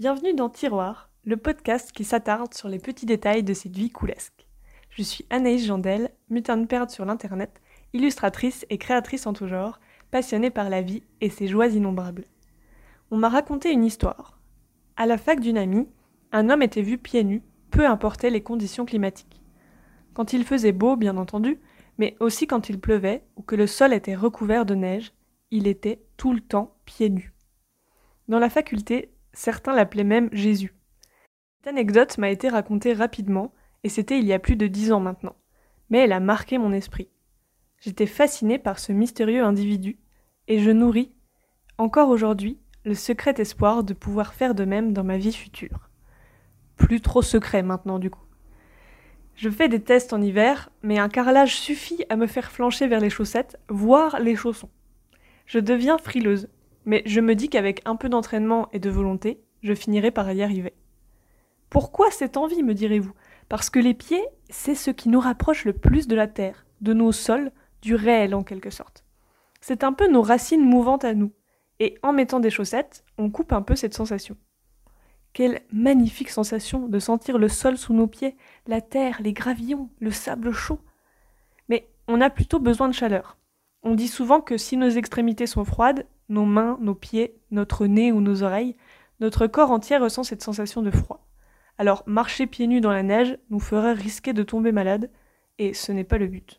Bienvenue dans Tiroir, le podcast qui s'attarde sur les petits détails de cette vie coulesque. Je suis Anaïs Jandel, mutin perte sur l'internet, illustratrice et créatrice en tout genre, passionnée par la vie et ses joies innombrables. On m'a raconté une histoire. À la fac d'une amie, un homme était vu pieds nus, peu importaient les conditions climatiques. Quand il faisait beau, bien entendu, mais aussi quand il pleuvait ou que le sol était recouvert de neige, il était tout le temps pieds nus. Dans la faculté, certains l'appelaient même Jésus. Cette anecdote m'a été racontée rapidement, et c'était il y a plus de dix ans maintenant. Mais elle a marqué mon esprit. J'étais fascinée par ce mystérieux individu, et je nourris, encore aujourd'hui, le secret espoir de pouvoir faire de même dans ma vie future. Plus trop secret maintenant du coup. Je fais des tests en hiver, mais un carrelage suffit à me faire flancher vers les chaussettes, voire les chaussons. Je deviens frileuse, mais je me dis qu'avec un peu d'entraînement et de volonté, je finirai par y arriver. Pourquoi cette envie, me direz-vous? Parce que les pieds, c'est ce qui nous rapproche le plus de la terre, de nos sols, du réel en quelque sorte. C'est un peu nos racines mouvantes à nous, et en mettant des chaussettes, on coupe un peu cette sensation. Quelle magnifique sensation de sentir le sol sous nos pieds, la terre, les gravillons, le sable chaud. Mais on a plutôt besoin de chaleur. On dit souvent que si nos extrémités sont froides, nos mains, nos pieds, notre nez ou nos oreilles, notre corps entier ressent cette sensation de froid. Alors marcher pieds nus dans la neige nous ferait risquer de tomber malade, et ce n'est pas le but.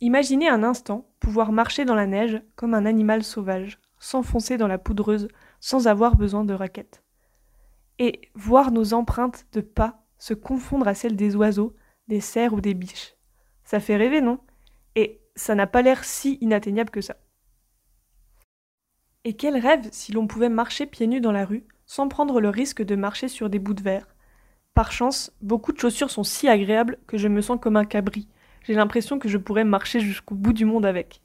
Imaginez un instant pouvoir marcher dans la neige comme un animal sauvage, s'enfoncer dans la poudreuse sans avoir besoin de raquettes. Et voir nos empreintes de pas se confondre à celles des oiseaux, des cerfs ou des biches. Ça fait rêver, non? Et ça n'a pas l'air si inatteignable que ça. Et quel rêve si l'on pouvait marcher pieds nus dans la rue, sans prendre le risque de marcher sur des bouts de verre. Par chance, beaucoup de chaussures sont si agréables que je me sens comme un cabri. J'ai l'impression que je pourrais marcher jusqu'au bout du monde avec.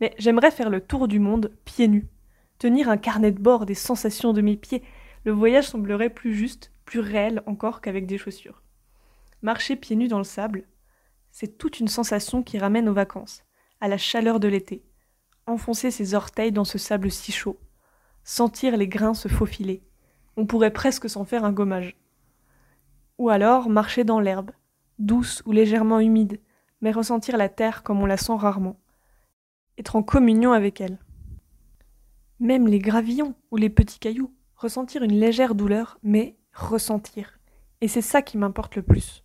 Mais j'aimerais faire le tour du monde pieds nus. Tenir un carnet de bord des sensations de mes pieds, le voyage semblerait plus juste, plus réel encore qu'avec des chaussures. Marcher pieds nus dans le sable, c'est toute une sensation qui ramène aux vacances, à la chaleur de l'été, enfoncer ses orteils dans ce sable si chaud, sentir les grains se faufiler. On pourrait presque s'en faire un gommage. Ou alors marcher dans l'herbe, douce ou légèrement humide, mais ressentir la terre comme on la sent rarement. Être en communion avec elle. Même les gravillons ou les petits cailloux, ressentir une légère douleur, mais ressentir. Et c'est ça qui m'importe le plus.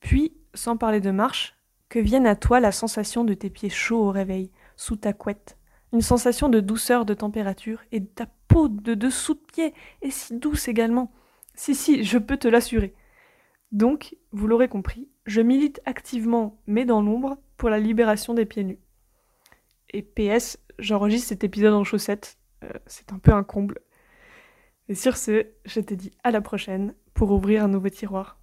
Puis, sans parler de marche, que vienne à toi la sensation de tes pieds chauds au réveil, sous ta couette, une sensation de douceur de température, et ta peau de dessous de pied est si douce également. Si, si, je peux te l'assurer. Donc, vous l'aurez compris, je milite activement, mais dans l'ombre, pour la libération des pieds nus. Et PS, j'enregistre cet épisode en chaussettes, euh, c'est un peu un comble. Et sur ce, je te dis à la prochaine pour ouvrir un nouveau tiroir.